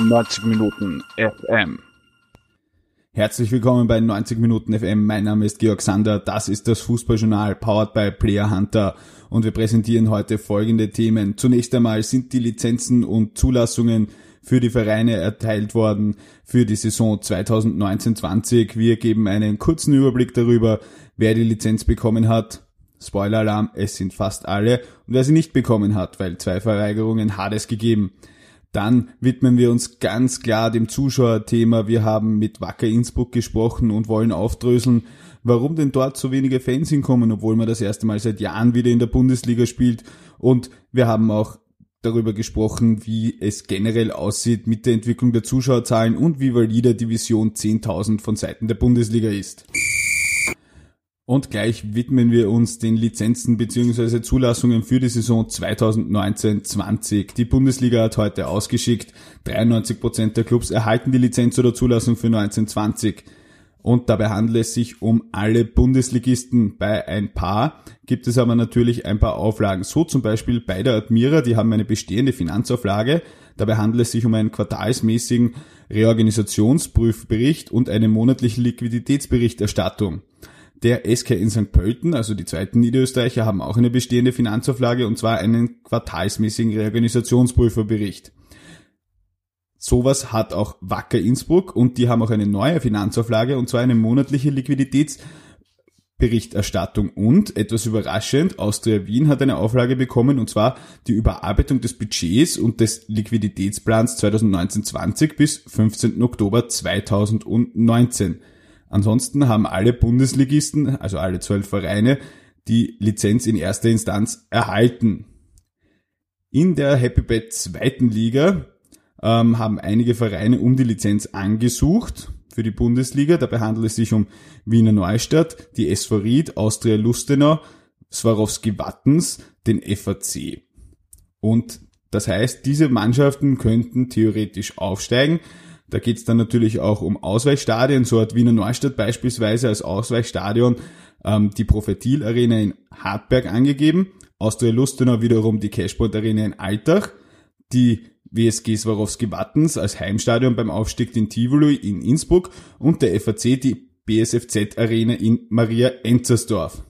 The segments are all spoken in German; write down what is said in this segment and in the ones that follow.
90 Minuten FM. Herzlich willkommen bei 90 Minuten FM. Mein Name ist Georg Sander. Das ist das Fußballjournal powered by Player Hunter. Und wir präsentieren heute folgende Themen. Zunächst einmal sind die Lizenzen und Zulassungen für die Vereine erteilt worden für die Saison 2019-20. Wir geben einen kurzen Überblick darüber, wer die Lizenz bekommen hat. Spoiler-Alarm, es sind fast alle. Und wer sie nicht bekommen hat, weil zwei Verweigerungen hat es gegeben. Dann widmen wir uns ganz klar dem Zuschauerthema. Wir haben mit Wacker Innsbruck gesprochen und wollen aufdröseln, warum denn dort so wenige Fans hinkommen, obwohl man das erste Mal seit Jahren wieder in der Bundesliga spielt. Und wir haben auch darüber gesprochen, wie es generell aussieht mit der Entwicklung der Zuschauerzahlen und wie valide die Vision 10.000 von Seiten der Bundesliga ist. Und gleich widmen wir uns den Lizenzen bzw. Zulassungen für die Saison 2019-20. Die Bundesliga hat heute ausgeschickt, 93% der Clubs erhalten die Lizenz oder Zulassung für 1920. Und dabei handelt es sich um alle Bundesligisten. Bei ein paar gibt es aber natürlich ein paar Auflagen. So zum Beispiel bei der Admira, die haben eine bestehende Finanzauflage. Dabei handelt es sich um einen quartalsmäßigen Reorganisationsprüfbericht und eine monatliche Liquiditätsberichterstattung. Der SK in St. Pölten, also die zweiten Niederösterreicher, haben auch eine bestehende Finanzauflage und zwar einen quartalsmäßigen Reorganisationsprüferbericht. Sowas hat auch Wacker Innsbruck und die haben auch eine neue Finanzauflage und zwar eine monatliche Liquiditätsberichterstattung und etwas überraschend, Austria Wien hat eine Auflage bekommen und zwar die Überarbeitung des Budgets und des Liquiditätsplans 2019-20 bis 15. Oktober 2019. Ansonsten haben alle Bundesligisten, also alle zwölf Vereine, die Lizenz in erster Instanz erhalten. In der Happy Bet zweiten Liga ähm, haben einige Vereine um die Lizenz angesucht für die Bundesliga. Dabei handelt es sich um Wiener Neustadt, die SV Ried, Austria Lustenau, Swarovski Wattens, den FAC. Und das heißt, diese Mannschaften könnten theoretisch aufsteigen. Da geht's dann natürlich auch um Ausweichstadien. So hat Wiener Neustadt beispielsweise als Ausweichstadion ähm, die Profetil Arena in Hartberg angegeben. Austria Lustenau wiederum die Cashport Arena in Altach. Die WSG Swarovski Wattens als Heimstadion beim Aufstieg in Tivoli in Innsbruck und der FAC die BSFZ Arena in Maria Enzersdorf.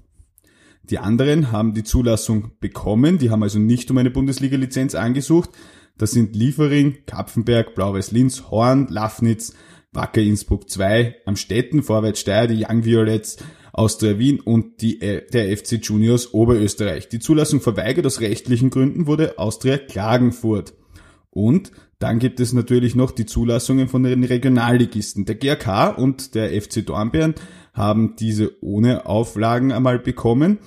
Die anderen haben die Zulassung bekommen, die haben also nicht um eine Bundesliga-Lizenz angesucht, das sind Liefering, Kapfenberg, Blau-Weiß-Linz, Horn, Lafnitz, Wacker Innsbruck 2, Amstetten, Vorwärts Steyr, die Young Violets, Austria Wien und die, äh, der FC Juniors Oberösterreich. Die Zulassung verweigert aus rechtlichen Gründen wurde Austria Klagenfurt. Und dann gibt es natürlich noch die Zulassungen von den Regionalligisten. Der GRK und der FC Dornbirn haben diese ohne Auflagen einmal bekommen.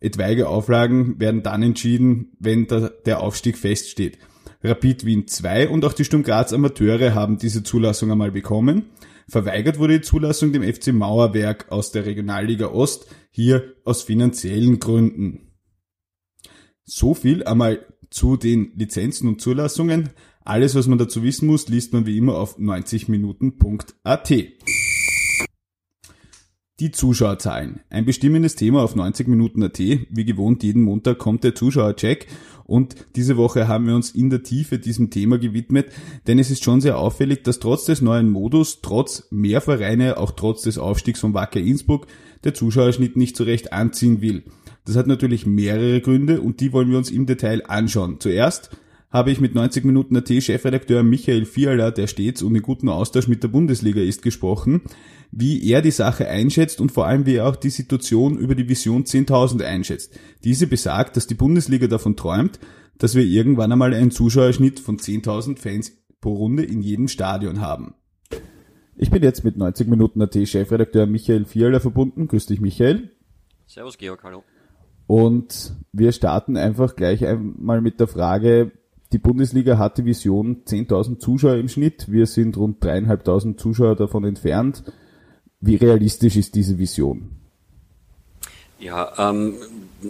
Etwaige Auflagen werden dann entschieden, wenn der Aufstieg feststeht. Rapid Wien 2 und auch die Sturm Graz Amateure haben diese Zulassung einmal bekommen. Verweigert wurde die Zulassung dem FC Mauerwerk aus der Regionalliga Ost, hier aus finanziellen Gründen. So viel einmal zu den Lizenzen und Zulassungen. Alles, was man dazu wissen muss, liest man wie immer auf 90minuten.at. Die Zuschauerzahlen. Ein bestimmendes Thema auf 90 Minuten AT. Wie gewohnt, jeden Montag kommt der Zuschauercheck. Und diese Woche haben wir uns in der Tiefe diesem Thema gewidmet, denn es ist schon sehr auffällig, dass trotz des neuen Modus, trotz mehr Vereine, auch trotz des Aufstiegs von Wacker Innsbruck, der Zuschauerschnitt nicht so recht anziehen will. Das hat natürlich mehrere Gründe und die wollen wir uns im Detail anschauen. Zuerst habe ich mit 90 Minuten AT Chefredakteur Michael Fiala, der stets und in guten Austausch mit der Bundesliga ist, gesprochen, wie er die Sache einschätzt und vor allem wie er auch die Situation über die Vision 10.000 einschätzt. Diese besagt, dass die Bundesliga davon träumt, dass wir irgendwann einmal einen Zuschauerschnitt von 10.000 Fans pro Runde in jedem Stadion haben. Ich bin jetzt mit 90 Minuten AT Chefredakteur Michael Fiala verbunden. Grüß dich, Michael. Servus, Georg, hallo. Und wir starten einfach gleich einmal mit der Frage, die Bundesliga hat die Vision 10.000 Zuschauer im Schnitt. Wir sind rund dreieinhalbtausend Zuschauer davon entfernt. Wie realistisch ist diese Vision? Ja, ähm,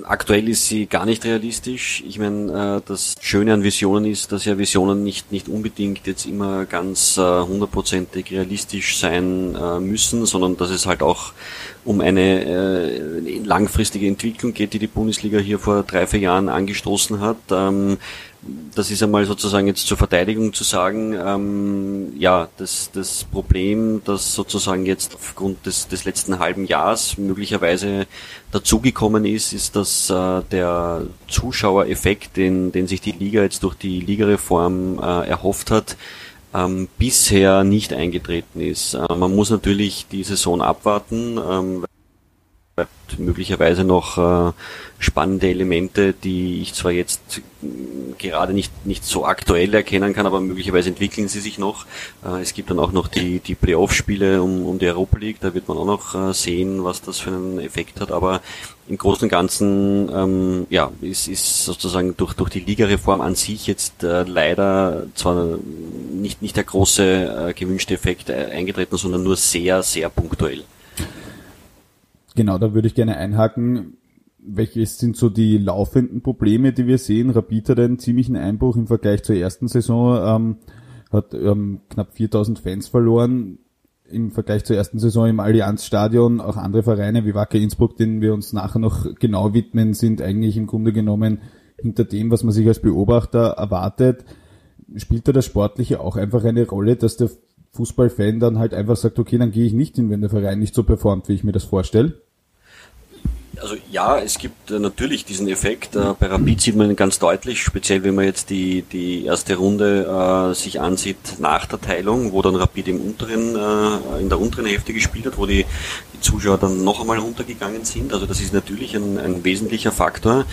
aktuell ist sie gar nicht realistisch. Ich meine, äh, das Schöne an Visionen ist, dass ja Visionen nicht, nicht unbedingt jetzt immer ganz äh, hundertprozentig realistisch sein äh, müssen, sondern dass es halt auch um eine äh, langfristige Entwicklung geht, die die Bundesliga hier vor drei, vier Jahren angestoßen hat. Ähm, das ist einmal sozusagen jetzt zur Verteidigung zu sagen, ähm, ja, das, das Problem, das sozusagen jetzt aufgrund des, des letzten halben Jahres möglicherweise dazugekommen ist, ist, dass äh, der Zuschauereffekt, den, den sich die Liga jetzt durch die Ligareform äh, erhofft hat, ähm, bisher nicht eingetreten ist. Äh, man muss natürlich die Saison abwarten, ähm, möglicherweise noch äh, spannende Elemente, die ich zwar jetzt gerade nicht, nicht so aktuell erkennen kann, aber möglicherweise entwickeln sie sich noch. Äh, es gibt dann auch noch die, die Playoff-Spiele um, um die Europa League, da wird man auch noch äh, sehen, was das für einen Effekt hat, aber im Großen und Ganzen ähm, ja, ist, ist sozusagen durch, durch die Ligareform an sich jetzt äh, leider zwar nicht, nicht der große äh, gewünschte Effekt äh, eingetreten, sondern nur sehr, sehr punktuell. Genau, da würde ich gerne einhaken welche sind so die laufenden Probleme, die wir sehen? Rapid hat einen ziemlichen Einbruch im Vergleich zur ersten Saison, ähm, hat ähm, knapp 4000 Fans verloren. Im Vergleich zur ersten Saison im Allianzstadion, auch andere Vereine wie Wacker Innsbruck, denen wir uns nachher noch genau widmen, sind eigentlich im Grunde genommen hinter dem, was man sich als Beobachter erwartet. Spielt da das Sportliche auch einfach eine Rolle, dass der Fußballfan dann halt einfach sagt, okay, dann gehe ich nicht hin, wenn der Verein nicht so performt, wie ich mir das vorstelle? Also ja, es gibt äh, natürlich diesen Effekt. Äh, bei Rapid sieht man ihn ganz deutlich, speziell wenn man jetzt die, die erste Runde äh, sich ansieht nach der Teilung, wo dann Rapid im unteren, äh, in der unteren Hälfte gespielt hat, wo die, die Zuschauer dann noch einmal runtergegangen sind. Also das ist natürlich ein, ein wesentlicher Faktor.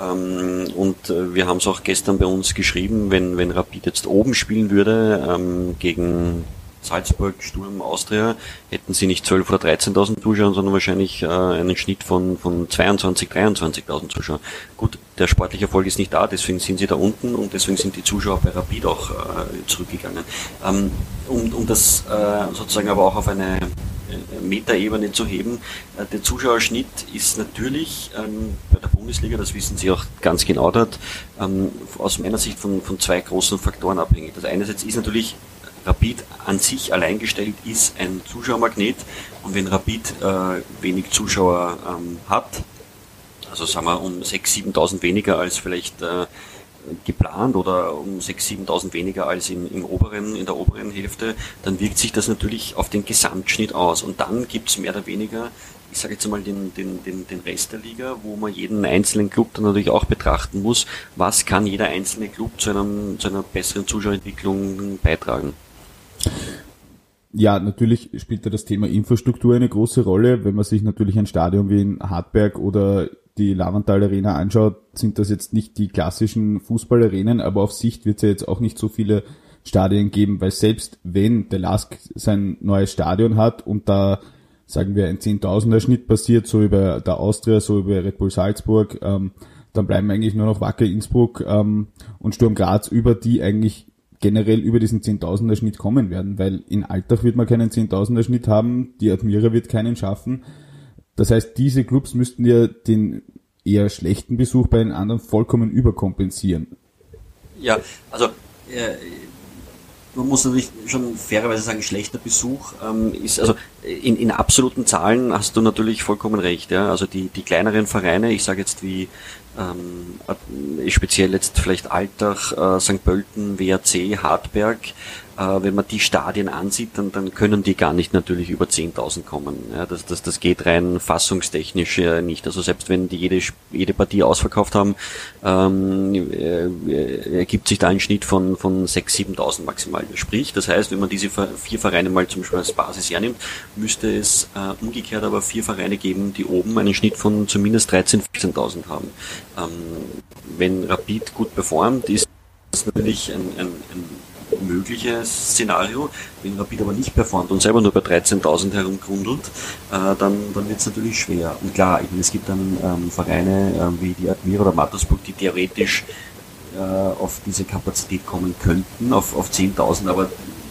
Ähm, und äh, wir haben es auch gestern bei uns geschrieben, wenn, wenn Rapid jetzt oben spielen würde ähm, gegen Salzburg, Sturm, Austria hätten sie nicht 12.000 oder 13.000 Zuschauer, sondern wahrscheinlich äh, einen Schnitt von, von 22.000, 23.000 Zuschauern. Gut, der sportliche Erfolg ist nicht da, deswegen sind sie da unten und deswegen sind die Zuschauer bei Rapid auch äh, zurückgegangen. Ähm, um, um das äh, sozusagen aber auch auf eine äh, Metaebene zu heben. Äh, der Zuschauerschnitt ist natürlich ähm, bei der Bundesliga, das wissen Sie auch ganz genau dort, ähm, aus meiner Sicht von, von zwei großen Faktoren abhängig. Das eine ist natürlich Rapid an sich alleingestellt ist ein Zuschauermagnet und wenn Rapid äh, wenig Zuschauer ähm, hat, also sagen wir um 6.000, 7.000 weniger als vielleicht äh, geplant oder um 6.000, 7.000 weniger als im, im oberen, in der oberen Hälfte, dann wirkt sich das natürlich auf den Gesamtschnitt aus. Und dann gibt's mehr oder weniger, ich sage jetzt mal den, den, den, den Rest der Liga, wo man jeden einzelnen Club dann natürlich auch betrachten muss, was kann jeder einzelne Club zu, einem, zu einer besseren Zuschauerentwicklung beitragen. Ja, natürlich spielt da das Thema Infrastruktur eine große Rolle. Wenn man sich natürlich ein Stadion wie in Hartberg oder die Lavantal Arena anschaut, sind das jetzt nicht die klassischen Fußballarenen, aber auf Sicht wird es ja jetzt auch nicht so viele Stadien geben, weil selbst wenn der Lask sein neues Stadion hat und da sagen wir ein Zehntausender Schnitt passiert, so über der Austria, so über Red Bull Salzburg, ähm, dann bleiben eigentlich nur noch Wacker Innsbruck ähm, und Sturm Graz über, die eigentlich generell über diesen Zehntausender Schnitt kommen werden, weil in Alltag wird man keinen Zehntausender Schnitt haben, die Admira wird keinen schaffen. Das heißt, diese Clubs müssten ja den eher schlechten Besuch bei den anderen vollkommen überkompensieren. Ja, also äh, man muss natürlich schon fairerweise sagen, schlechter Besuch ähm, ist, also in, in absoluten Zahlen hast du natürlich vollkommen recht. Ja? Also die, die kleineren Vereine, ich sage jetzt wie ähm, speziell jetzt vielleicht Altach, äh, St. Pölten, WAC, Hartberg, äh, wenn man die Stadien ansieht, dann, dann können die gar nicht natürlich über 10.000 kommen. Ja, das, das, das geht rein fassungstechnisch äh, nicht. Also selbst wenn die jede, jede Partie ausverkauft haben, ähm, äh, ergibt sich da ein Schnitt von, von 6.000, 7.000 maximal. Sprich, das heißt, wenn man diese vier Vereine mal zum Beispiel als Basis hernimmt, müsste es äh, umgekehrt aber vier Vereine geben, die oben einen Schnitt von zumindest 13.000, 14.000 haben. Ähm, wenn Rapid gut performt, ist das natürlich ein, ein, ein mögliches Szenario. Wenn Rapid aber nicht performt und selber nur bei 13.000 herumgrundelt, äh, dann, dann wird es natürlich schwer. Und klar, ich meine, es gibt dann ähm, Vereine äh, wie die Admira oder Mattersburg, die theoretisch äh, auf diese Kapazität kommen könnten, auf, auf 10.000, aber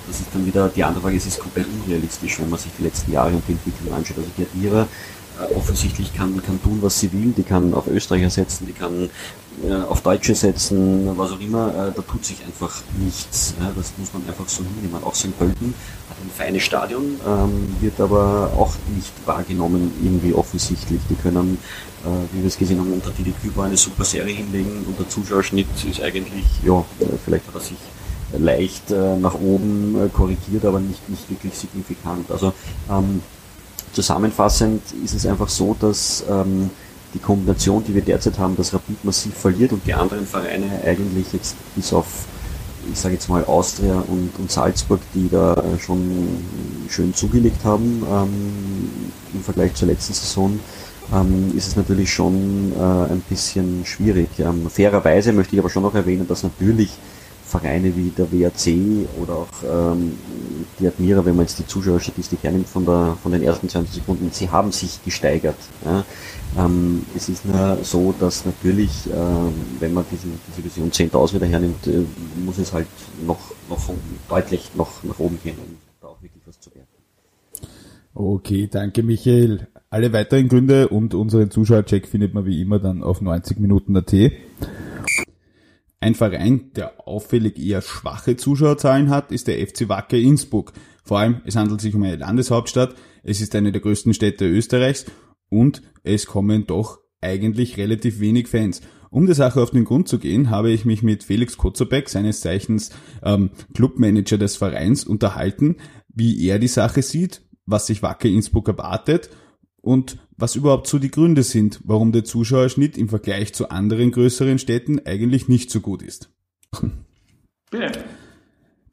das ist dann wieder die andere Frage, es ist komplett unrealistisch, wenn man sich die letzten Jahre und die Entwicklung anschaut. Also die Admira äh, offensichtlich kann, kann tun, was sie will, die kann auf Österreicher setzen, die kann auf Deutsche setzen, was auch immer, äh, da tut sich einfach nichts. Das muss man einfach so hinnehmen. Auch St. Pölten hat ein feines Stadion, ähm, wird aber auch nicht wahrgenommen irgendwie offensichtlich. Die können, äh, wie wir es gesehen haben, unter Didi Küber eine super Serie hinlegen und der Zuschauerschnitt ist eigentlich, ja, vielleicht hat er sich leicht äh, nach oben äh, korrigiert, aber nicht, nicht wirklich signifikant. Also ähm, zusammenfassend ist es einfach so, dass ähm, die Kombination, die wir derzeit haben, dass Rapid massiv verliert und die anderen Vereine eigentlich jetzt bis auf, ich sage jetzt mal Austria und, und Salzburg, die da schon schön zugelegt haben ähm, im Vergleich zur letzten Saison, ähm, ist es natürlich schon äh, ein bisschen schwierig. Ähm, fairerweise möchte ich aber schon noch erwähnen, dass natürlich Vereine wie der WAC oder auch ähm, die Admira, wenn man jetzt die Zuschauerstatistik hernimmt von, der, von den ersten 20 Sekunden, sie haben sich gesteigert. Ja. Ähm, es ist nur so, dass natürlich, ähm, wenn man diese, diese Vision 10.000 wieder hernimmt, äh, muss es halt noch, noch deutlich noch nach oben gehen, um da auch wirklich was zu werden. Okay, danke Michael. Alle weiteren Gründe und unseren Zuschauercheck findet man wie immer dann auf 90 Minuten.at. Ein Verein, der auffällig eher schwache Zuschauerzahlen hat, ist der FC Wacker Innsbruck. Vor allem, es handelt sich um eine Landeshauptstadt, es ist eine der größten Städte Österreichs und es kommen doch eigentlich relativ wenig Fans. Um der Sache auf den Grund zu gehen, habe ich mich mit Felix Kotzebeck, seines Zeichens ähm, Clubmanager des Vereins, unterhalten, wie er die Sache sieht, was sich Wacker Innsbruck erwartet und was überhaupt so die Gründe sind, warum der Zuschauerschnitt im Vergleich zu anderen größeren Städten eigentlich nicht so gut ist. Bitte.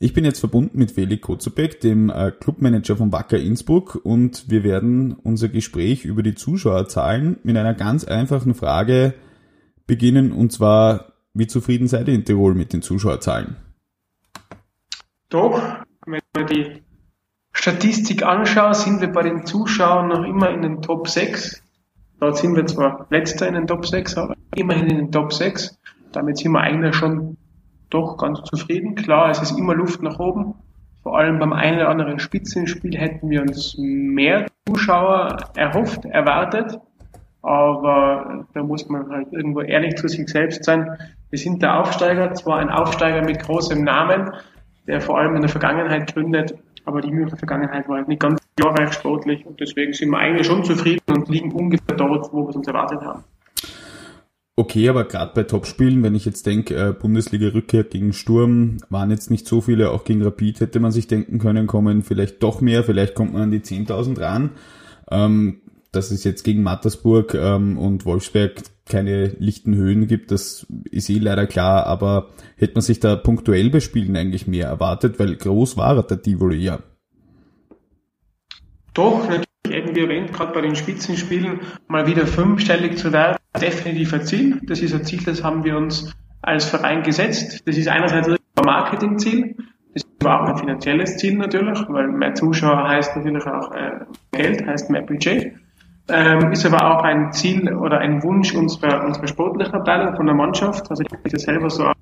Ich bin jetzt verbunden mit Felix Kozubek, dem äh, Clubmanager von Wacker Innsbruck und wir werden unser Gespräch über die Zuschauerzahlen mit einer ganz einfachen Frage beginnen und zwar, wie zufrieden seid ihr in Tirol mit den Zuschauerzahlen? Doch, wenn man die Statistik anschaue, sind wir bei den Zuschauern noch immer in den Top 6. Dort sind wir zwar letzter in den Top 6, aber immerhin in den Top 6. Damit sind wir eigentlich schon doch ganz zufrieden. Klar, es ist immer Luft nach oben. Vor allem beim einen oder anderen Spitzenspiel hätten wir uns mehr Zuschauer erhofft, erwartet. Aber da muss man halt irgendwo ehrlich zu sich selbst sein. Wir sind der Aufsteiger, zwar ein Aufsteiger mit großem Namen, der vor allem in der Vergangenheit gründet, aber die jüngere Vergangenheit war nicht ganz glorreich sportlich und deswegen sind wir eigentlich schon zufrieden und liegen ungefähr dort, wo wir es uns erwartet haben. Okay, aber gerade bei Topspielen, wenn ich jetzt denke, äh, Bundesliga-Rückkehr gegen Sturm, waren jetzt nicht so viele, auch gegen Rapid hätte man sich denken können, kommen vielleicht doch mehr, vielleicht kommt man an die 10.000 ran. Ähm, dass es jetzt gegen Mattersburg ähm, und Wolfsberg keine lichten Höhen gibt, das ist eh leider klar, aber hätte man sich da punktuell bei Spielen eigentlich mehr erwartet, weil groß war der Tivoli ja. Doch, natürlich, eben wie erwähnt, gerade bei den Spitzenspielen mal wieder fünfstellig zu werden, definitiv ein Ziel. Das ist ein Ziel, das haben wir uns als Verein gesetzt. Das ist einerseits ein Marketingziel, das ist aber auch ein finanzielles Ziel natürlich, weil mehr Zuschauer heißt natürlich auch äh, Geld, heißt mehr Budget ähm, ist aber auch ein Ziel oder ein Wunsch unserer, unserer sportlichen Abteilung von der Mannschaft. Also ich habe das selber so am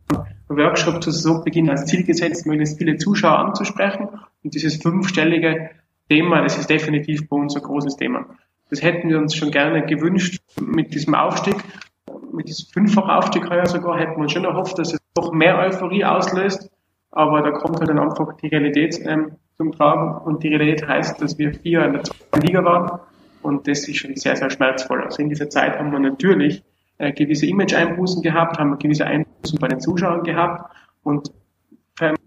Workshop zu Saisonbeginn als Ziel gesetzt, möglichst viele Zuschauer anzusprechen. Und dieses fünfstellige Thema, das ist definitiv bei uns ein großes Thema. Das hätten wir uns schon gerne gewünscht mit diesem Aufstieg. Mit diesem fünffachen Aufstieg heuer sogar hätten wir uns schon erhofft, dass es noch mehr Euphorie auslöst. Aber da kommt halt dann einfach die Realität ähm, zum Tragen. Und die Realität heißt, dass wir vier in der zweiten Liga waren und das ist schon sehr, sehr schmerzvoll. Also in dieser Zeit haben wir natürlich äh, gewisse Image-Einbußen gehabt, haben wir gewisse Einbußen bei den Zuschauern gehabt und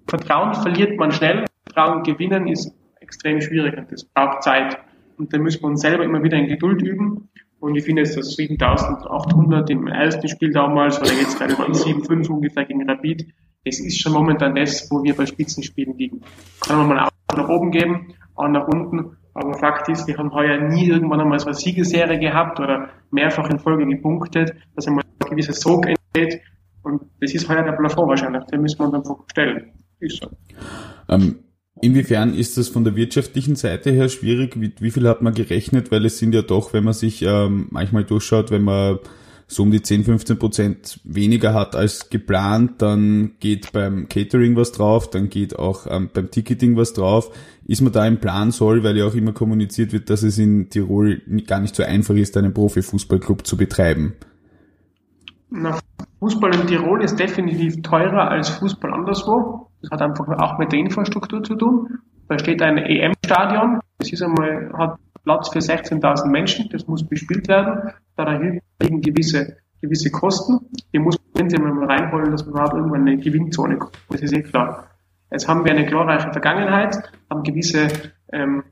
Vertrauen verliert man schnell, Vertrauen gewinnen ist extrem schwierig und das braucht Zeit. Und da müssen wir uns selber immer wieder in Geduld üben. Und ich finde, es das 7800 im ersten Spiel damals, oder jetzt gerade mal 7,5 ungefähr gegen Rapid, es ist schon momentan das, wo wir bei Spitzenspielen liegen. Kann man mal auch nach oben geben, auch nach unten. Aber Fakt ist, wir haben heuer nie irgendwann einmal so eine Siegesserie gehabt oder mehrfach in Folge gepunktet, dass einmal ein gewisser Sog entsteht. Und das ist heuer der Plafond wahrscheinlich. Den müssen wir uns einfach stellen. Ist so. Ähm, inwiefern ist das von der wirtschaftlichen Seite her schwierig? Wie, wie viel hat man gerechnet? Weil es sind ja doch, wenn man sich ähm, manchmal durchschaut, wenn man so um die 10, 15 Prozent weniger hat als geplant, dann geht beim Catering was drauf, dann geht auch ähm, beim Ticketing was drauf. Ist man da im Plan soll, weil ja auch immer kommuniziert wird, dass es in Tirol gar nicht so einfach ist, einen Profifußballclub zu betreiben? Na, Fußball in Tirol ist definitiv teurer als Fußball anderswo. Das hat einfach auch mit der Infrastruktur zu tun. Da steht ein EM-Stadion. Das ist einmal, hat Platz für 16.000 Menschen. Das muss bespielt werden. Da liegen gewisse, gewisse Kosten. Die muss man mal reinholen, dass man überhaupt irgendwann eine Gewinnzone kommt. Das ist eh klar. Jetzt haben wir eine glorreiche Vergangenheit, haben gewisse ähm,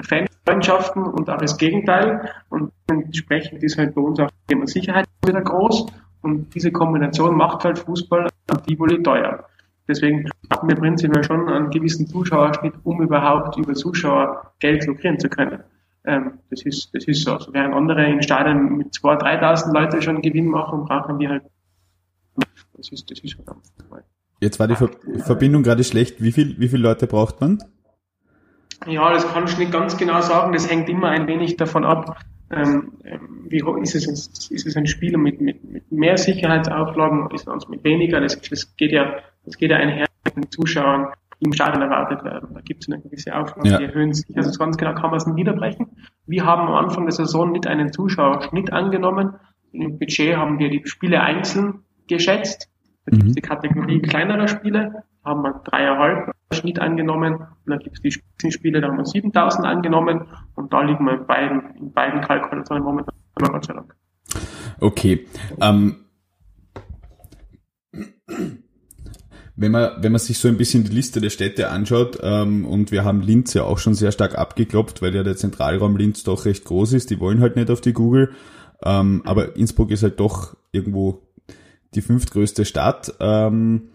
Fanfreundschaften und auch das Gegenteil. Und entsprechend ist halt bei uns auch das Thema Sicherheit wieder groß. Und diese Kombination macht halt Fußball am Tivoli teuer. Deswegen haben wir prinzipiell schon einen gewissen Zuschauerschnitt, um überhaupt über Zuschauer Geld lukrieren zu können. Ähm, das ist, das ist so. Also während andere in Stadien mit 2.000, 3.000 Leute schon Gewinn machen, brauchen wir halt, das ist, das ist halt Jetzt war die Ver Verbindung gerade schlecht. Wie viel, wie viele Leute braucht man? Ja, das kann ich nicht ganz genau sagen. Das hängt immer ein wenig davon ab, ähm, wie ist es, ist es ein Spiel mit, mit, mit mehr Sicherheitsauflagen, ist es mit weniger? Das, das geht ja, das geht ja einher mit den Zuschauern, die im Stadion erwartet werden. Da gibt es eine gewisse Auflage, ja. die erhöhen sich. Also ganz genau kann man es nicht niederbrechen. Wir haben am Anfang der Saison nicht einen Zuschauerschnitt angenommen. Im Budget haben wir die Spiele einzeln geschätzt. Da gibt es mhm. die Kategorie kleinerer Spiele, da haben wir dreieinhalb Schnitt angenommen und dann gibt es die Spitzenspiele, da haben wir 7000 angenommen und da liegen wir in beiden, in beiden Kalkulationen momentan, Gott sei Dank. Okay. Ähm, wenn man, wenn man sich so ein bisschen die Liste der Städte anschaut, ähm, und wir haben Linz ja auch schon sehr stark abgeklopft, weil ja der Zentralraum Linz doch recht groß ist, die wollen halt nicht auf die Google, ähm, aber Innsbruck ist halt doch irgendwo die fünftgrößte Stadt ähm,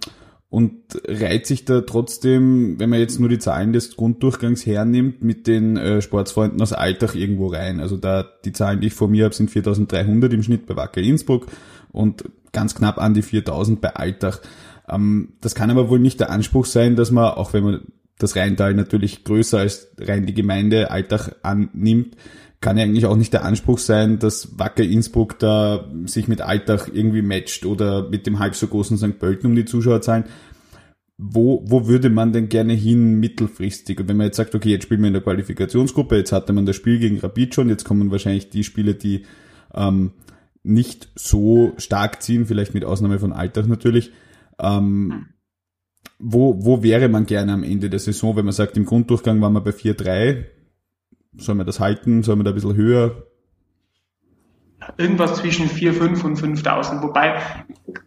und reiht sich da trotzdem, wenn man jetzt nur die Zahlen des Grunddurchgangs hernimmt, mit den äh, Sportsfreunden aus Alltag irgendwo rein. Also da die Zahlen, die ich vor mir habe, sind 4300 im Schnitt bei Wacker Innsbruck und ganz knapp an die 4000 bei Alltag. Ähm, das kann aber wohl nicht der Anspruch sein, dass man, auch wenn man das Rheintal natürlich größer als rein die Gemeinde Alltag annimmt, kann ja eigentlich auch nicht der Anspruch sein, dass Wacker Innsbruck da sich mit Alltag irgendwie matcht oder mit dem halb so großen St. Pölten um die Zuschauerzahlen. Wo, wo würde man denn gerne hin mittelfristig? Und wenn man jetzt sagt, okay, jetzt spielen wir in der Qualifikationsgruppe, jetzt hatte man das Spiel gegen Rapid schon, jetzt kommen wahrscheinlich die Spiele, die ähm, nicht so stark ziehen, vielleicht mit Ausnahme von Alltag natürlich. Ähm, wo, wo wäre man gerne am Ende der Saison, wenn man sagt, im Grunddurchgang waren wir bei 4-3, Sollen wir das halten? Sollen wir da ein bisschen höher? Irgendwas zwischen 4.5 und 5.000. Wobei,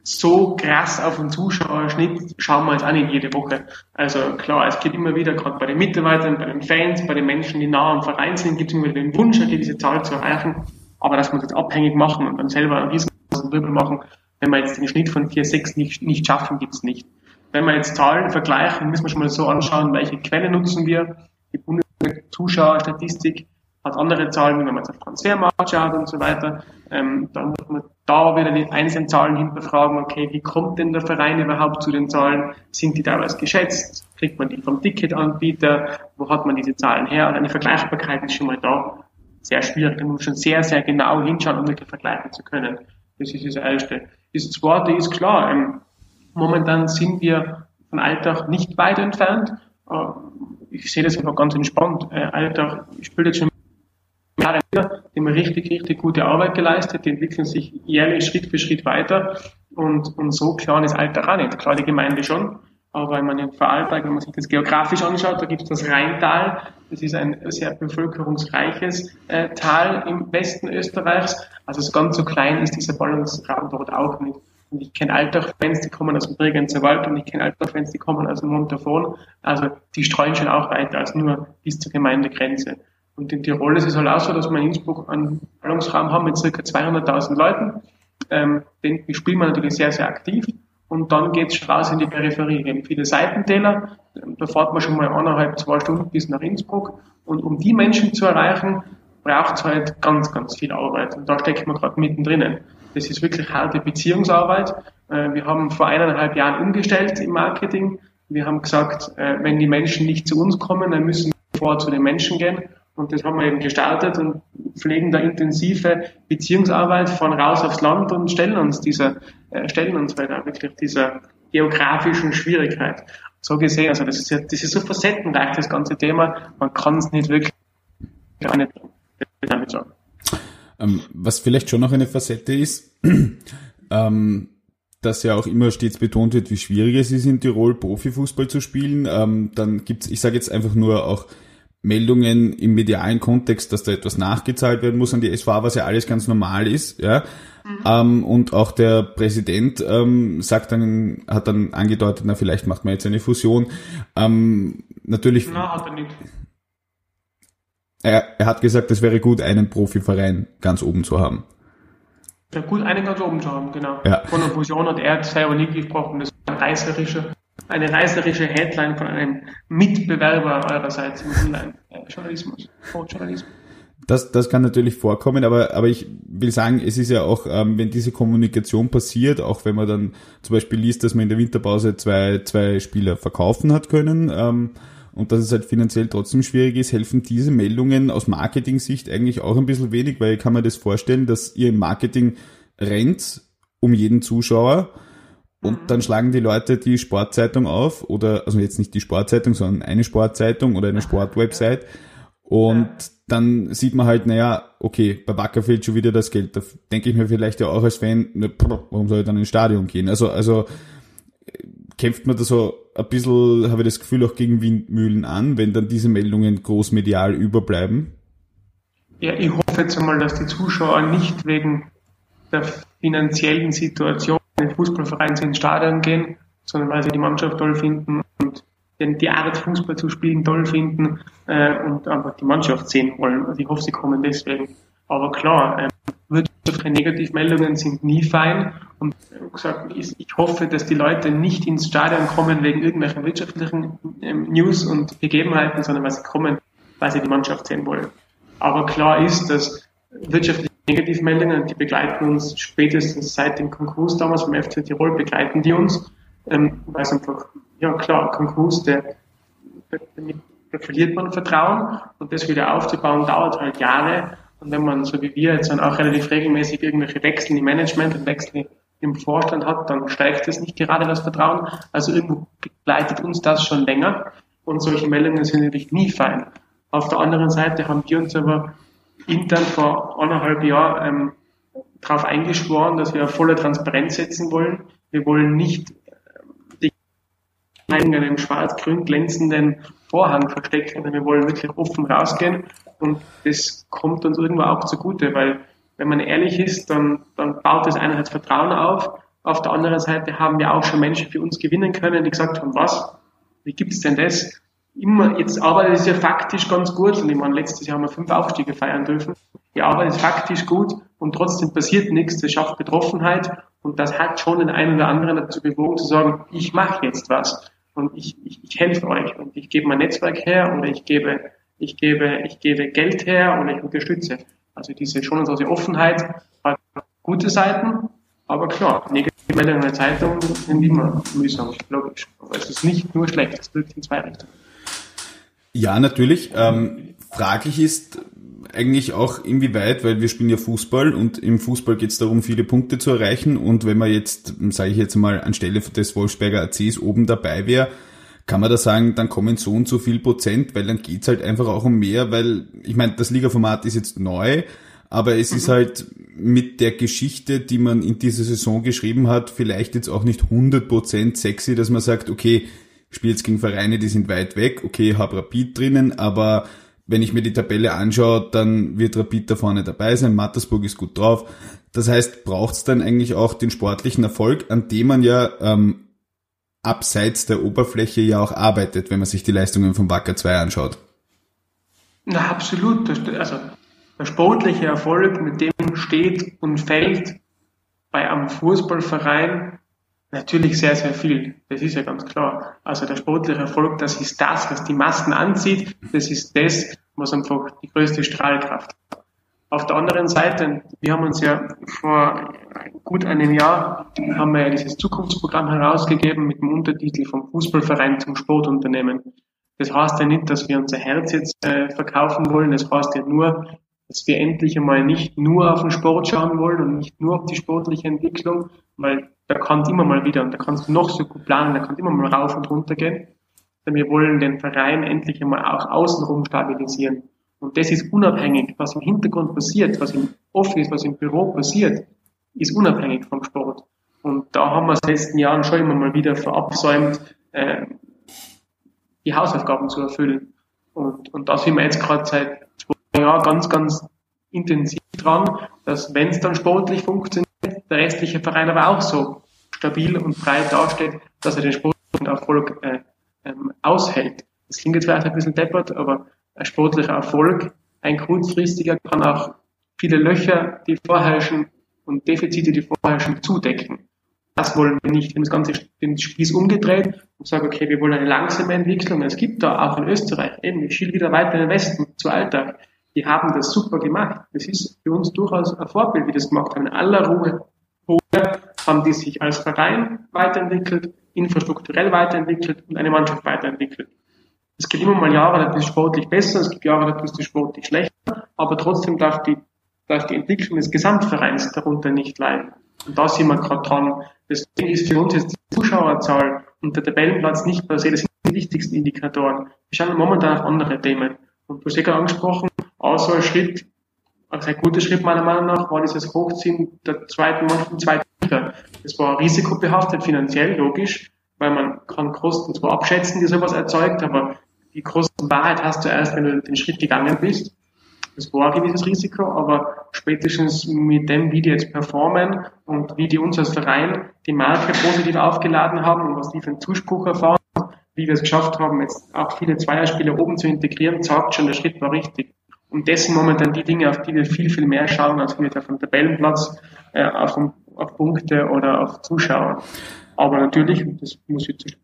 so krass auf den Zuschauerschnitt schauen wir jetzt auch nicht jede Woche. Also klar, es gibt immer wieder, gerade bei den Mitarbeitern, bei den Fans, bei den Menschen, die nah am Verein sind, gibt es immer wieder den Wunsch, eine gewisse Zahl zu erreichen. Aber dass wir das abhängig machen und dann selber einen riesengroßen Wirbel machen, wenn wir jetzt den Schnitt von 4,6 nicht, nicht schaffen, gibt es nicht. Wenn wir jetzt Zahlen vergleichen, müssen wir schon mal so anschauen, welche Quelle nutzen wir. Die Bundes Zuschauerstatistik hat andere Zahlen, wenn man jetzt auf Transfermarkt schaut und so weiter. Ähm, dann muss man da wieder die einzelnen Zahlen hinterfragen, okay, wie kommt denn der Verein überhaupt zu den Zahlen? Sind die damals geschätzt? Kriegt man die vom Ticketanbieter? Wo hat man diese Zahlen her? Und eine Vergleichbarkeit ist schon mal da sehr schwierig. Da muss man schon sehr, sehr genau hinschauen, um wirklich vergleichen zu können. Das ist das Erste. Das Zweite ist klar, ähm, momentan sind wir von Alltag nicht weit entfernt. Äh, ich sehe das einfach ganz entspannt. Äh, Alter, ich spiele jetzt schon Jahre wieder, die haben richtig, richtig gute Arbeit geleistet, die entwickeln sich jährlich Schritt für Schritt weiter und, und so klar ist Alter auch nicht. Klar, die Gemeinde schon, aber wenn man in Vorarlberg, wenn man sich das geografisch anschaut, da gibt es das Rheintal, das ist ein sehr bevölkerungsreiches äh, Tal im Westen Österreichs, also ganz so klein ist dieser Ballungsraum dort auch nicht. Und ich kenne Alltag-Fans, die kommen aus dem Bregenzer Wald und ich kenne Alltag-Fans, die kommen aus dem Montafon. Also die streuen schon auch weiter als nur bis zur Gemeindegrenze. Und in Tirol ist es halt auch so, dass wir in Innsbruck einen Ballungsraum haben mit circa 200.000 Leuten. Ähm, den spielen wir natürlich sehr, sehr aktiv. Und dann geht's schon raus in die Peripherie. Wir haben viele Seitentäler. Da fährt man schon mal eineinhalb, zwei Stunden bis nach Innsbruck. Und um die Menschen zu erreichen, braucht es halt ganz, ganz viel Arbeit. Und da stecken wir gerade mittendrin. Das ist wirklich harte Beziehungsarbeit. Äh, wir haben vor eineinhalb Jahren umgestellt im Marketing. Wir haben gesagt, äh, wenn die Menschen nicht zu uns kommen, dann müssen wir vor zu den Menschen gehen. Und das haben wir eben gestartet und pflegen da intensive Beziehungsarbeit von raus aufs Land und stellen uns dieser, äh, stellen uns halt auch wirklich dieser geografischen Schwierigkeit. So gesehen, also das ist ja, das ist so facettenreich, das ganze Thema. Man kann es nicht wirklich gar nicht damit sagen. Ähm, was vielleicht schon noch eine Facette ist, ähm, dass ja auch immer stets betont wird, wie schwierig es ist, in Tirol Profifußball zu spielen. Ähm, dann gibt's, ich sage jetzt einfach nur auch Meldungen im medialen Kontext, dass da etwas nachgezahlt werden muss an die SVA, was ja alles ganz normal ist, ja. Mhm. Ähm, und auch der Präsident ähm, sagt dann, hat dann angedeutet, na vielleicht macht man jetzt eine Fusion. Ähm, natürlich. Na, hat er nicht. Er, er hat gesagt, es wäre gut, einen Profiverein ganz oben zu haben. Ja, gut, einen ganz oben zu haben, genau. Ja. Von der Fusion hat er selber nicht gesprochen. Das ist eine reißerische, eine reißerische Headline von einem Mitbewerber eurerseits im Online-Journalismus, Journalismus. Das, das kann natürlich vorkommen, aber, aber ich will sagen, es ist ja auch, ähm, wenn diese Kommunikation passiert, auch wenn man dann zum Beispiel liest, dass man in der Winterpause zwei, zwei Spieler verkaufen hat können, ähm, und dass es halt finanziell trotzdem schwierig ist, helfen diese Meldungen aus Marketing-Sicht eigentlich auch ein bisschen wenig, weil ich kann mir das vorstellen, dass ihr im Marketing rennt um jeden Zuschauer und mhm. dann schlagen die Leute die Sportzeitung auf oder, also jetzt nicht die Sportzeitung, sondern eine Sportzeitung oder eine Sportwebsite und dann sieht man halt, naja, okay, bei Wacker fehlt schon wieder das Geld. Da denke ich mir vielleicht ja auch als Fan, ne, warum soll ich dann ins Stadion gehen? Also, also kämpft man da so ein bisschen, habe ich das Gefühl, auch gegen Windmühlen an, wenn dann diese Meldungen großmedial überbleiben? Ja, ich hoffe jetzt einmal, dass die Zuschauer nicht wegen der finanziellen Situation den Fußballverein ins Stadion gehen, sondern weil sie die Mannschaft toll finden und die Art Fußball zu spielen toll finden äh, und einfach die Mannschaft sehen wollen. Also ich hoffe, sie kommen deswegen. Aber klar, äh, wirtschaftliche Negativmeldungen sind nie fein und gesagt, ich hoffe, dass die Leute nicht ins Stadion kommen wegen irgendwelchen wirtschaftlichen ähm, News und Begebenheiten, sondern weil sie kommen, weil sie die Mannschaft sehen wollen. Aber klar ist, dass wirtschaftliche Negativmeldungen, die begleiten uns spätestens seit dem Konkurs damals vom FC Tirol, begleiten die uns, ähm, weil es einfach, ja klar, Konkurs, der, der, da verliert man Vertrauen und das wieder aufzubauen dauert halt Jahre und wenn man, so wie wir jetzt dann auch relativ regelmäßig irgendwelche Wechsel im Management und Wechsel im Vorstand hat, dann steigt es nicht gerade das Vertrauen. Also irgendwo begleitet uns das schon länger und solche Meldungen sind natürlich nie fein. Auf der anderen Seite haben wir uns aber intern vor anderthalb Jahren ähm, darauf eingeschworen, dass wir volle Transparenz setzen wollen. Wir wollen nicht äh, die in einem schwarz-grün glänzenden Vorhang verstecken, sondern wir wollen wirklich offen rausgehen und das kommt uns irgendwo auch zugute, weil wenn man ehrlich ist, dann, dann baut das einerseits Vertrauen auf. Auf der anderen Seite haben wir auch schon Menschen für uns gewinnen können, die gesagt haben, was, wie gibt's denn das? Immer, jetzt arbeitet es ja faktisch ganz gut. Und ich meine, letztes Jahr haben wir fünf Aufstiege feiern dürfen. Die Arbeit ist faktisch gut und trotzdem passiert nichts. Das schafft Betroffenheit und das hat schon den einen oder anderen dazu bewogen zu sagen, ich mache jetzt was und ich, ich, ich helfe euch und ich gebe mein Netzwerk her oder ich gebe, ich gebe, ich gebe Geld her oder ich unterstütze. Also diese schon unsere Offenheit hat gute Seiten, aber klar, negative Meldungen in der Zeitung sind immer mühsam, logisch. Aber es ist nicht nur schlecht, es wirkt in zwei Richtungen. Ja, natürlich. Ähm, fraglich ist eigentlich auch inwieweit, weil wir spielen ja Fußball und im Fußball geht es darum, viele Punkte zu erreichen und wenn man jetzt, sage ich jetzt mal, anstelle des Wolfsberger ACs oben dabei wäre, kann man da sagen, dann kommen so und so viel Prozent, weil dann geht's halt einfach auch um mehr, weil ich meine, das Liga-Format ist jetzt neu, aber es mhm. ist halt mit der Geschichte, die man in dieser Saison geschrieben hat, vielleicht jetzt auch nicht 100% sexy, dass man sagt, okay, spiele jetzt gegen Vereine, die sind weit weg, okay, hab Rapid drinnen, aber wenn ich mir die Tabelle anschaue, dann wird Rapid da vorne dabei sein, Mattersburg ist gut drauf. Das heißt, braucht's dann eigentlich auch den sportlichen Erfolg, an dem man ja ähm, abseits der Oberfläche ja auch arbeitet, wenn man sich die Leistungen von Wacker 2 anschaut. Na, absolut. Also, der sportliche Erfolg, mit dem steht und fällt bei einem Fußballverein natürlich sehr, sehr viel. Das ist ja ganz klar. Also der sportliche Erfolg, das ist das, was die Massen anzieht. Das ist das, was einfach die größte Strahlkraft hat. Auf der anderen Seite, wir haben uns ja vor gut einem Jahr, haben wir ja dieses Zukunftsprogramm herausgegeben mit dem Untertitel vom Fußballverein zum Sportunternehmen. Das heißt ja nicht, dass wir unser Herz jetzt äh, verkaufen wollen, das heißt ja nur, dass wir endlich einmal nicht nur auf den Sport schauen wollen und nicht nur auf die sportliche Entwicklung, weil da kann immer mal wieder, und da kannst du noch so gut planen, da kann immer mal rauf und runter gehen, sondern wir wollen den Verein endlich einmal auch außenrum stabilisieren. Und das ist unabhängig, was im Hintergrund passiert, was im Office, was im Büro passiert. ist unabhängig vom Sport. Und da haben wir in den letzten Jahren schon immer mal wieder verabsäumt, äh, die Hausaufgaben zu erfüllen. Und, und da sind wir jetzt gerade seit zwei Jahren ganz, ganz intensiv dran, dass wenn es dann sportlich funktioniert, der restliche Verein aber auch so stabil und breit dasteht, dass er den sportlichen Erfolg äh, ähm, aushält. Das klingt jetzt vielleicht ein bisschen deppert, aber ein sportlicher Erfolg, ein kurzfristiger, kann auch viele Löcher, die vorherrschen und Defizite, die vorherrschen, zudecken. Das wollen wir nicht. Wir haben das Ganze den Spieß umgedreht und sagen, okay, wir wollen eine langsame Entwicklung. Es gibt da auch in Österreich, eben, ich schiel wieder weiter in den Westen, zu Alltag. Die haben das super gemacht. Das ist für uns durchaus ein Vorbild, wie das gemacht haben. In aller Ruhe haben die sich als Verein weiterentwickelt, infrastrukturell weiterentwickelt und eine Mannschaft weiterentwickelt. Es gibt immer mal Jahre, da ist sportlich besser, es gibt Jahre, da ist es sportlich schlechter, aber trotzdem darf die, darf die Entwicklung des Gesamtvereins darunter nicht leiden. Und da sind wir gerade dran. Deswegen ist für uns jetzt die Zuschauerzahl und der Tabellenplatz nicht per se, das sind die wichtigsten Indikatoren. Wir schauen momentan auf andere Themen. Und du hast ja angesprochen, außer Schritt, also ein guter Schritt meiner Meinung nach, war dieses Hochziehen der zweiten Mannschaft zweiten Liga. Das war risikobehaftet, finanziell, logisch, weil man kann Kosten zwar abschätzen, die sowas erzeugt, aber die Kostenwahrheit hast du erst, wenn du den Schritt gegangen bist. Das war ein gewisses Risiko, aber spätestens mit dem, wie die jetzt performen und wie die uns als Verein die Marke positiv aufgeladen haben und was die für einen Zuspruch erfahren, wie wir es geschafft haben, jetzt auch viele Zweierspieler oben zu integrieren, sagt schon, der Schritt war richtig. Und das sind momentan die Dinge, auf die wir viel, viel mehr schauen, als wir auf dem Tabellenplatz, äh, auf, auf Punkte oder auf Zuschauer. Aber natürlich, das muss ich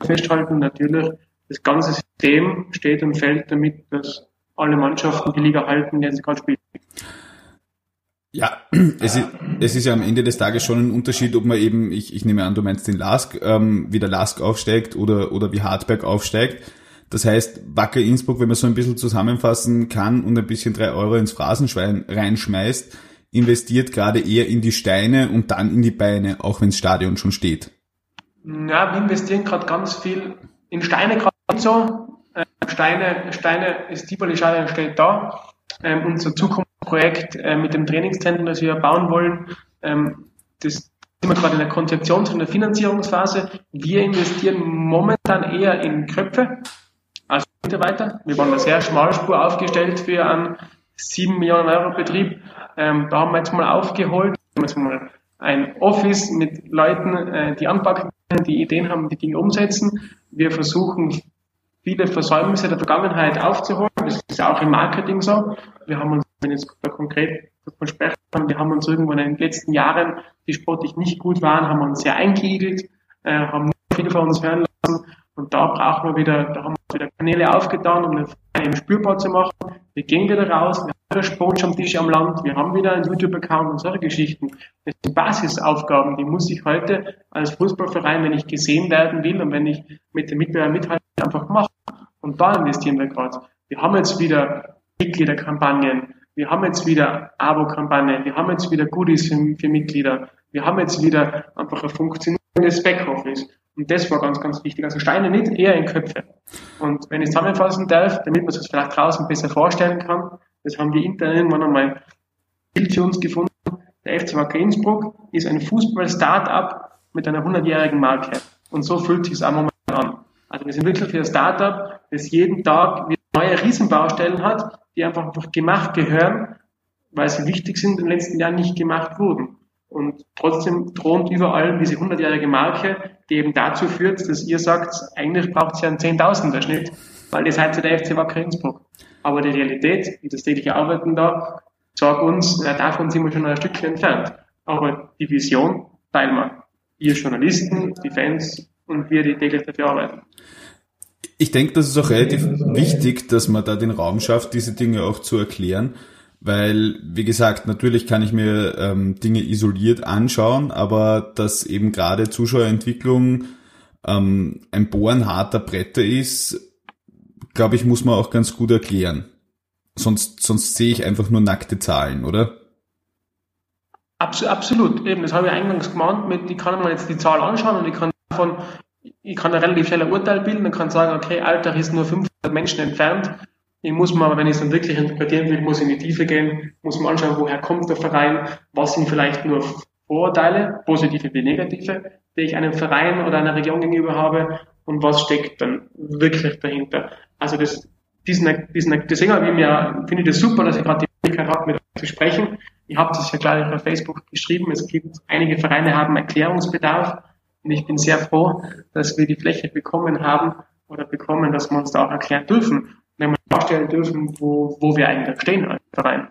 festhalten, natürlich, das ganze System steht und fällt damit, dass alle Mannschaften die Liga halten, die sie gerade spielen. Ja, es ist, es ist ja am Ende des Tages schon ein Unterschied, ob man eben, ich, ich nehme an, du meinst den Lask, ähm, wie der Lask aufsteigt oder, oder wie Hartberg aufsteigt. Das heißt, Wacker Innsbruck, wenn man so ein bisschen zusammenfassen kann und ein bisschen drei Euro ins Phrasenschwein reinschmeißt, investiert gerade eher in die Steine und dann in die Beine, auch wenn das Stadion schon steht. Ja, wir investieren gerade ganz viel in Steine gerade so. Äh, Steine, Steine, das Tivoli-Stadion steht da. Ähm, unser Zukunftsprojekt äh, mit dem Trainingszentrum, das wir bauen wollen, ähm, das sind wir gerade in der Konzeptions- und der Finanzierungsphase. Wir investieren momentan eher in Köpfe Mitarbeiter. Wir waren da sehr schmalspur aufgestellt für einen 7 Millionen Euro Betrieb. Ähm, da haben wir jetzt mal aufgeholt. Wir haben jetzt mal ein Office mit Leuten, äh, die anpacken, die Ideen haben, die Dinge umsetzen. Wir versuchen viele Versäumnisse der Vergangenheit aufzuholen. Das ist auch im Marketing so. Wir haben uns, wenn jetzt konkret davon sprechen kann, wir haben uns irgendwann in den letzten Jahren, die sportlich nicht gut waren, haben uns sehr eingeigelt, äh, haben viele von uns hören lassen. Und da brauchen wir wieder, da haben wir wieder Kanäle aufgetan, um den Verein spürbar zu machen. Wir gehen wieder raus, wir haben wieder Sportstammtisch am Land, wir haben wieder einen YouTube-Account und solche Geschichten. Das sind Basisaufgaben, die muss ich heute als Fußballverein, wenn ich gesehen werden will und wenn ich mit den Mitbewerbern mithalte, einfach machen. Und da investieren wir gerade. Wir haben jetzt wieder Mitgliederkampagnen, wir haben jetzt wieder Abo-Kampagnen, wir haben jetzt wieder Goodies für, für Mitglieder, wir haben jetzt wieder einfach ein funktionierendes Backoffice. Und das war ganz, ganz wichtig. Also Steine nicht, eher in Köpfe. Und wenn ich zusammenfassen darf, damit man es vielleicht draußen besser vorstellen kann, das haben wir intern irgendwann einmal ein Bild für uns gefunden. Der FC Wacker Innsbruck ist ein Fußball-Startup mit einer 100-jährigen Marke. Und so fühlt sich es auch momentan an. Also wir sind wirklich ein Startup, das jeden Tag neue Riesenbaustellen hat, die einfach, gemacht gehören, weil sie wichtig sind, in den letzten Jahren nicht gemacht wurden. Und trotzdem thront überall diese 100-jährige Marke, die eben dazu führt, dass ihr sagt, eigentlich braucht es ja einen Zehntausender Schnitt, weil ihr seid ja der FC Wacker Innsbruck. Aber die Realität, wie das tägliche Arbeiten da, sagt uns, ja, davon sind wir schon ein Stückchen entfernt. Aber die Vision teilen wir. Ihr Journalisten, die Fans und wir, die täglich dafür arbeiten. Ich denke, das ist auch relativ wichtig, dass man da den Raum schafft, diese Dinge auch zu erklären. Weil, wie gesagt, natürlich kann ich mir ähm, Dinge isoliert anschauen, aber dass eben gerade Zuschauerentwicklung ähm, ein Bohren harter Bretter ist, glaube ich, muss man auch ganz gut erklären. Sonst, sonst sehe ich einfach nur nackte Zahlen, oder? Absolut, eben, das habe ich eingangs gemeint, mit, ich kann mir jetzt die Zahl anschauen und ich kann davon, ich kann ein relativ schnell ein Urteil bilden und kann sagen, okay, Alltag ist nur 500 Menschen entfernt. Ich muss mal, wenn ich es dann wirklich interpretieren will, muss in die Tiefe gehen, muss mal anschauen, woher kommt der Verein, was sind vielleicht nur Vorurteile, positive wie negative, die ich einem Verein oder einer Region gegenüber habe und was steckt dann wirklich dahinter. Also das, diesen, diesen, deswegen habe ich mir, finde ich das super, dass ich gerade die Möglichkeit habe, mit euch zu sprechen. Ich habe das ja gleich auf Facebook geschrieben. Es gibt einige Vereine haben Erklärungsbedarf und ich bin sehr froh, dass wir die Fläche bekommen haben oder bekommen, dass wir uns da auch erklären dürfen, wenn wir darstellen dürfen, wo, wo wir eigentlich stehen als Verein.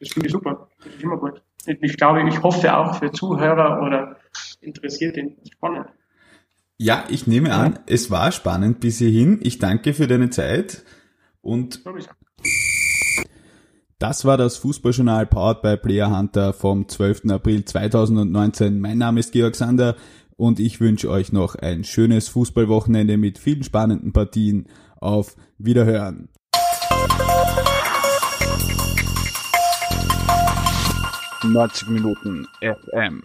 Das finde ich super. Das ist immer gut. Ich glaube, ich hoffe auch für Zuhörer oder Interessierte spannend. Ja, ich nehme an, es war spannend bis hierhin. Ich danke für deine Zeit und das war das Fußballjournal Powered by Player Hunter vom 12. April 2019. Mein Name ist Georg Sander und ich wünsche euch noch ein schönes Fußballwochenende mit vielen spannenden Partien. Auf Wiederhören. 90 Minuten FM.